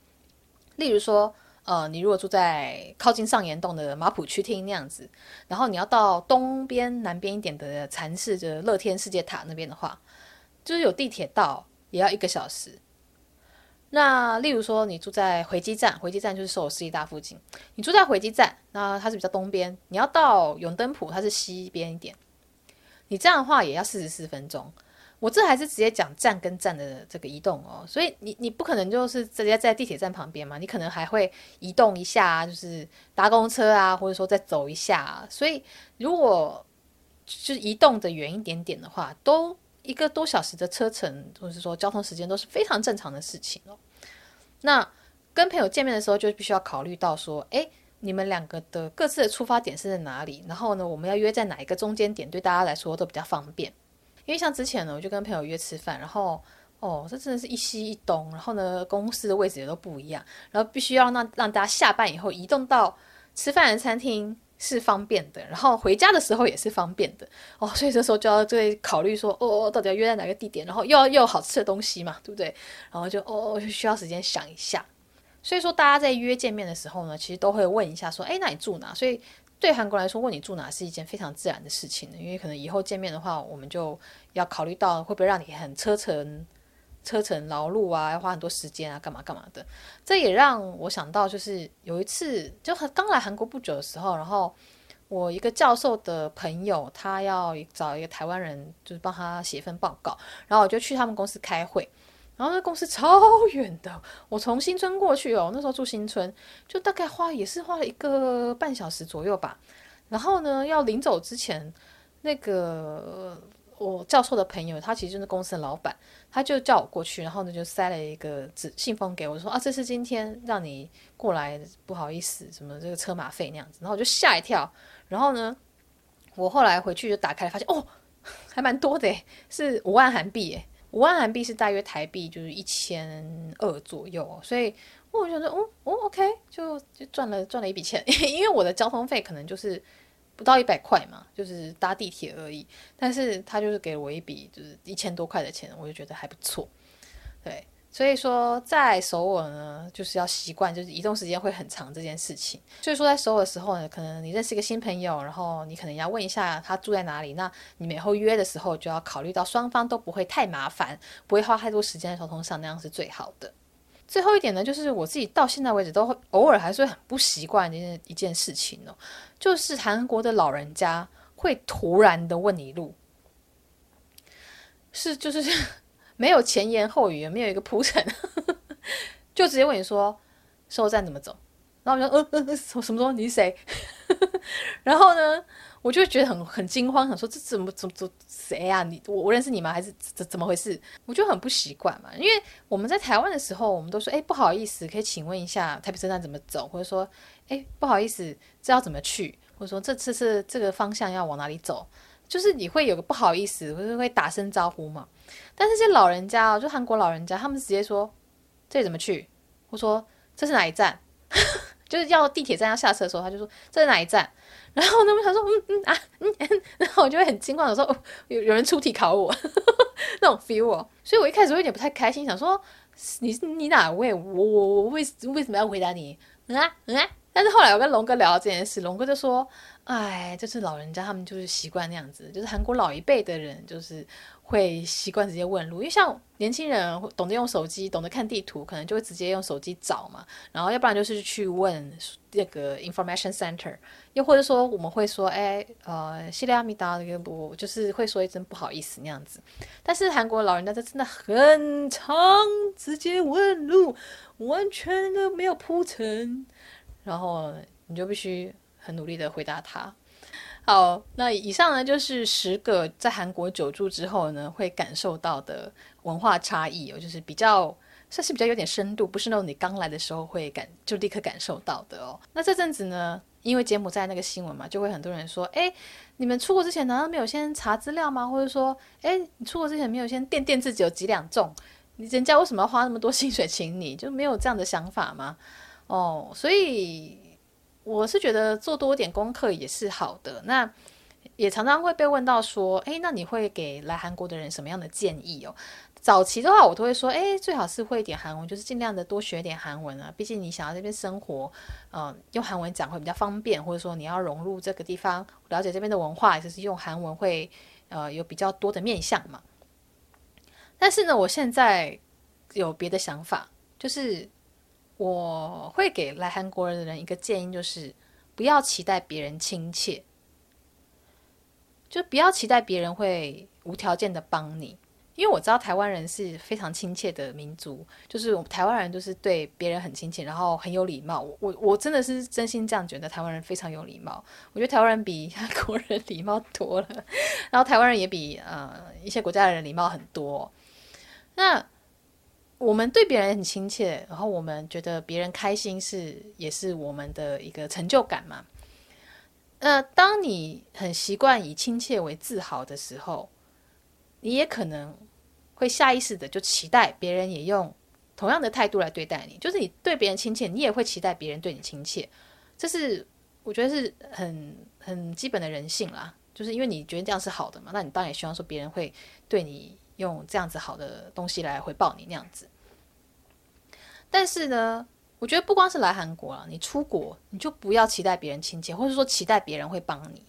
[SPEAKER 1] 例如说。呃，你如果住在靠近上岩洞的马浦区厅那样子，然后你要到东边、南边一点的蚕室的乐天世界塔那边的话，就是有地铁到也要一个小时。那例如说，你住在回基站，回基站就是首尔市立大附近，你住在回基站，那它是比较东边，你要到永登浦，它是西边一点，你这样的话也要四十四分钟。我这还是直接讲站跟站的这个移动哦，所以你你不可能就是直接在地铁站旁边嘛，你可能还会移动一下，就是搭公车啊，或者说再走一下啊。所以如果就是移动的远一点点的话，都一个多小时的车程，或者是说交通时间都是非常正常的事情哦。那跟朋友见面的时候，就必须要考虑到说，诶，你们两个的各自的出发点是在哪里？然后呢，我们要约在哪一个中间点，对大家来说都比较方便。因为像之前呢，我就跟朋友约吃饭，然后哦，这真的是一西一东，然后呢，公司的位置也都不一样，然后必须要让让大家下班以后移动到吃饭的餐厅是方便的，然后回家的时候也是方便的哦，所以这时候就要对考虑说，哦，到底要约在哪个地点，然后又要又有好吃的东西嘛，对不对？然后就哦，就需要时间想一下。所以说，大家在约见面的时候呢，其实都会问一下说，哎，那你住哪？所以。对韩国来说，问你住哪是一件非常自然的事情的，因为可能以后见面的话，我们就要考虑到会不会让你很车程、车程劳碌啊，要花很多时间啊，干嘛干嘛的。这也让我想到，就是有一次，就刚来韩国不久的时候，然后我一个教授的朋友，他要找一个台湾人，就是帮他写一份报告，然后我就去他们公司开会。然后那公司超远的，我从新村过去哦，那时候住新村，就大概花也是花了一个半小时左右吧。然后呢，要临走之前，那个我教授的朋友，他其实就是公司的老板，他就叫我过去，然后呢就塞了一个纸信封给我，说啊，这是今天让你过来，不好意思，什么这个车马费那样子。然后我就吓一跳。然后呢，我后来回去就打开，发现哦，还蛮多的，是五万韩币诶。五万韩币是大约台币就是一千二左右，所以我觉得，哦哦，OK，就就赚了赚了一笔钱，因为我的交通费可能就是不到一百块嘛，就是搭地铁而已，但是他就是给了我一笔就是一千多块的钱，我就觉得还不错，对。所以说，在首尔呢，就是要习惯，就是移动时间会很长这件事情。所以说，在首尔的时候呢，可能你认识一个新朋友，然后你可能要问一下他住在哪里。那你们以后约的时候，就要考虑到双方都不会太麻烦，不会花太多时间在交通上，那样是最好的。最后一点呢，就是我自己到现在为止都会偶尔还是会很不习惯的一件一件事情哦，就是韩国的老人家会突然的问你路，是就是。没有前言后语，也没有一个铺陈，就直接问你说收站怎么走。然后我就说，呃呃，什么什么你是谁？然后呢，我就觉得很很惊慌，想说这怎么怎么怎么谁啊？你我我认识你吗？还是怎怎么回事？我就很不习惯嘛，因为我们在台湾的时候，我们都说，哎，不好意思，可以请问一下台北车站怎么走？或者说，哎，不好意思，这要怎么去？或者说，这次是这个方向要往哪里走？就是你会有个不好意思，或者会打声招呼嘛。但是这些老人家哦，就韩国老人家，他们直接说这里怎么去？我说这是哪一站？就是要地铁站要下车的时候，他就说这是哪一站？然后呢，我想说嗯嗯啊嗯，然后我就会很惊慌的说哦，有有人出题考我 那种 feel 哦。所以我一开始有点不太开心，想说你你哪位？我我我为为什么要回答你？嗯啊嗯啊。但是后来我跟龙哥聊到这件事，龙哥就说：“哎，就是老人家他们就是习惯那样子，就是韩国老一辈的人就是会习惯直接问路，因为像年轻人懂得用手机、懂得看地图，可能就会直接用手机找嘛，然后要不然就是去问那个 information center，又或者说我们会说，哎，呃，西里阿米达那个不，就是会说一声不好意思那样子。但是韩国老人家他真的很长直接问路，完全都没有铺陈。”然后你就必须很努力的回答他。好，那以上呢就是十个在韩国久住之后呢会感受到的文化差异哦，就是比较算是比较有点深度，不是那种你刚来的时候会感就立刻感受到的哦。那这阵子呢，因为柬埔寨那个新闻嘛，就会很多人说，哎，你们出国之前难道没有先查资料吗？或者说，哎，你出国之前没有先掂掂自己有几两重？你人家为什么要花那么多薪水请你？就没有这样的想法吗？哦，所以我是觉得做多点功课也是好的。那也常常会被问到说，诶，那你会给来韩国的人什么样的建议哦？早期的话，我都会说，诶，最好是会一点韩文，就是尽量的多学点韩文啊。毕竟你想要这边生活，嗯、用韩文讲会比较方便，或者说你要融入这个地方，了解这边的文化，就是用韩文会呃有比较多的面向嘛。但是呢，我现在有别的想法。就是我会给来韩国人的人一个建议，就是不要期待别人亲切，就不要期待别人会无条件的帮你。因为我知道台湾人是非常亲切的民族，就是我们台湾人都是对别人很亲切，然后很有礼貌。我我真的是真心这样觉得，台湾人非常有礼貌。我觉得台湾人比韩国人礼貌多了，然后台湾人也比呃一些国家的人礼貌很多。那我们对别人很亲切，然后我们觉得别人开心是也是我们的一个成就感嘛。那当你很习惯以亲切为自豪的时候，你也可能。会下意识的就期待别人也用同样的态度来对待你，就是你对别人亲切，你也会期待别人对你亲切，这是我觉得是很很基本的人性啦。就是因为你觉得这样是好的嘛，那你当然也希望说别人会对你用这样子好的东西来回报你那样子。但是呢，我觉得不光是来韩国了，你出国你就不要期待别人亲切，或者说期待别人会帮你，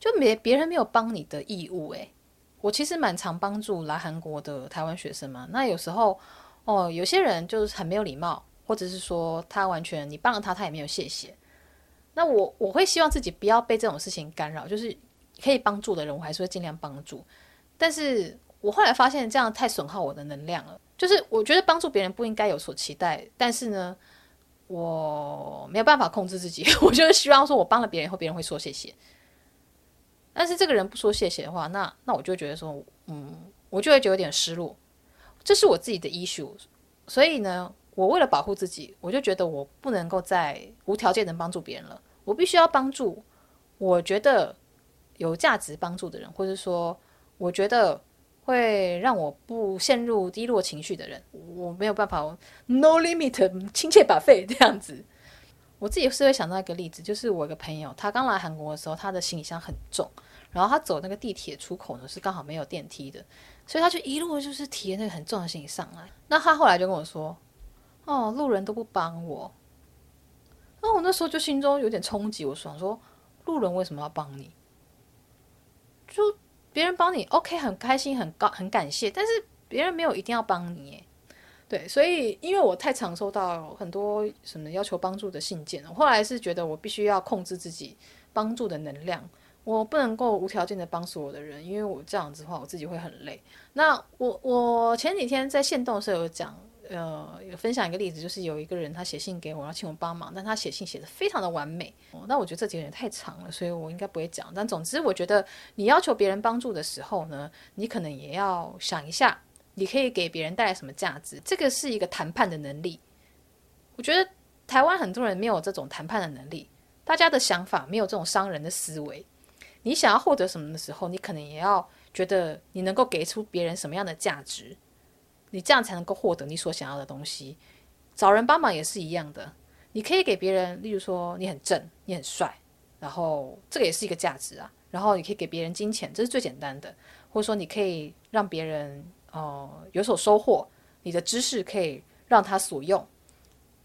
[SPEAKER 1] 就没别人没有帮你的义务诶、我其实蛮常帮助来韩国的台湾学生嘛。那有时候，哦，有些人就是很没有礼貌，或者是说他完全你帮了他，他也没有谢谢。那我我会希望自己不要被这种事情干扰，就是可以帮助的人，我还是会尽量帮助。但是我后来发现这样太损耗我的能量了。就是我觉得帮助别人不应该有所期待，但是呢，我没有办法控制自己。我就是希望说我帮了别人以后，别人会说谢谢。但是这个人不说谢谢的话，那那我就觉得说，嗯，我就会觉得有点失落。这是我自己的 issue，所以呢，我为了保护自己，我就觉得我不能够再无条件的帮助别人了。我必须要帮助我觉得有价值帮助的人，或者说我觉得会让我不陷入低落情绪的人。我没有办法，no limit，亲切 buffet 这样子。我自己是会想到一个例子，就是我一个朋友，他刚来韩国的时候，他的行李箱很重，然后他走那个地铁出口呢是刚好没有电梯的，所以他就一路就是提那个很重的行李上来。那他后来就跟我说：“哦，路人都不帮我。”那我那时候就心中有点冲击，我想说：“路人为什么要帮你？就别人帮你，OK，很开心，很高，很感谢，但是别人没有一定要帮你耶。”对，所以因为我太常收到很多什么要求帮助的信件了，后来是觉得我必须要控制自己帮助的能量，我不能够无条件的帮所有的人，因为我这样子的话，我自己会很累。那我我前几天在线动的时候有讲，呃，有分享一个例子，就是有一个人他写信给我，要请我帮忙，但他写信写得非常的完美，哦，那我觉得这几个人太长了，所以我应该不会讲。但总之，我觉得你要求别人帮助的时候呢，你可能也要想一下。你可以给别人带来什么价值？这个是一个谈判的能力。我觉得台湾很多人没有这种谈判的能力，大家的想法没有这种商人的思维。你想要获得什么的时候，你可能也要觉得你能够给出别人什么样的价值，你这样才能够获得你所想要的东西。找人帮忙也是一样的，你可以给别人，例如说你很正，你很帅，然后这个也是一个价值啊。然后你可以给别人金钱，这是最简单的，或者说你可以让别人。哦、有所收获，你的知识可以让他所用，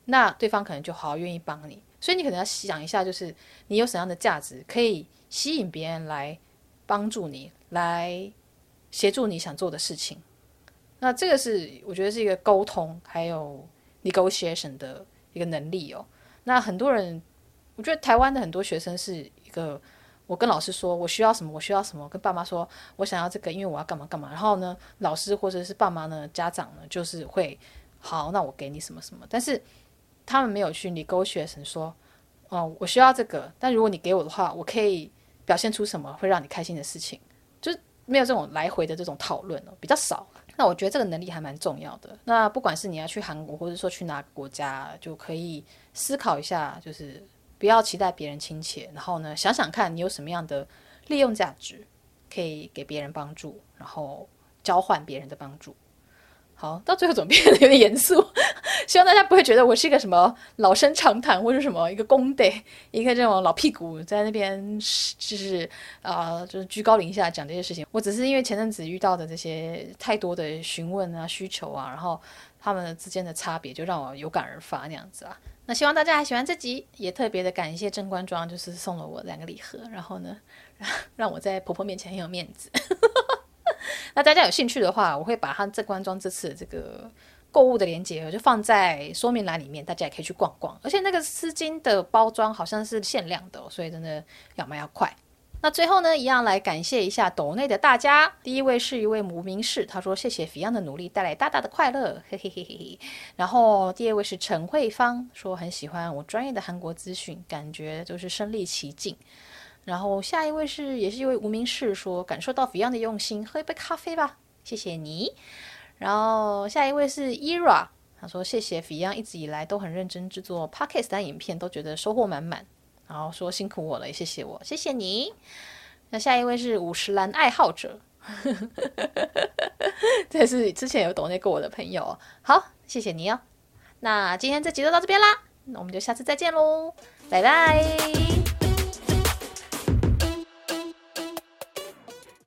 [SPEAKER 1] 那对方可能就好愿意帮你。所以你可能要想一下，就是你有什么样的价值可以吸引别人来帮助你，来协助你想做的事情。那这个是我觉得是一个沟通还有 negotiation 的一个能力哦。那很多人，我觉得台湾的很多学生是一个。我跟老师说，我需要什么，我需要什么。跟爸妈说，我想要这个，因为我要干嘛干嘛。然后呢，老师或者是爸妈呢，家长呢，就是会好，那我给你什么什么。但是他们没有去 negotiation 说，哦，我需要这个，但如果你给我的话，我可以表现出什么会让你开心的事情，就是没有这种来回的这种讨论哦，比较少。那我觉得这个能力还蛮重要的。那不管是你要去韩国，或者说去哪个国家，就可以思考一下，就是。不要期待别人亲切，然后呢，想想看你有什么样的利用价值，可以给别人帮助，然后交换别人的帮助。好，到最后总变得有点严肃，希望大家不会觉得我是一个什么老生常谈或者什么一个公得一个这种老屁股在那边就是啊、就是居高临下讲这些事情。我只是因为前阵子遇到的这些太多的询问啊需求啊，然后他们之间的差别就让我有感而发那样子啊。那希望大家还喜欢这集，也特别的感谢正官庄，就是送了我两个礼盒，然后呢，让我在婆婆面前很有面子。那大家有兴趣的话，我会把他正官庄这次这个购物的链接，我就放在说明栏里面，大家也可以去逛逛。而且那个丝巾的包装好像是限量的，所以真的要买要快。那最后呢，一样来感谢一下抖内的大家。第一位是一位无名氏，他说谢谢 Fion 的努力带来大大的快乐，嘿嘿嘿嘿嘿。然后第二位是陈慧芳，说很喜欢我专业的韩国资讯，感觉就是身历其境。然后下一位是也是一位无名氏，说感受到 Fion 的用心，喝一杯咖啡吧，谢谢你。然后下一位是 Ira，他说谢谢 Fion 一直以来都很认真制作 Podcast 的影片，都觉得收获满满。然后说辛苦我了，也谢谢我，谢谢你。那下一位是五十岚爱好者，这是之前有懂内过我的朋友。好，谢谢你哦。那今天这集就到这边啦，那我们就下次再见喽，拜拜。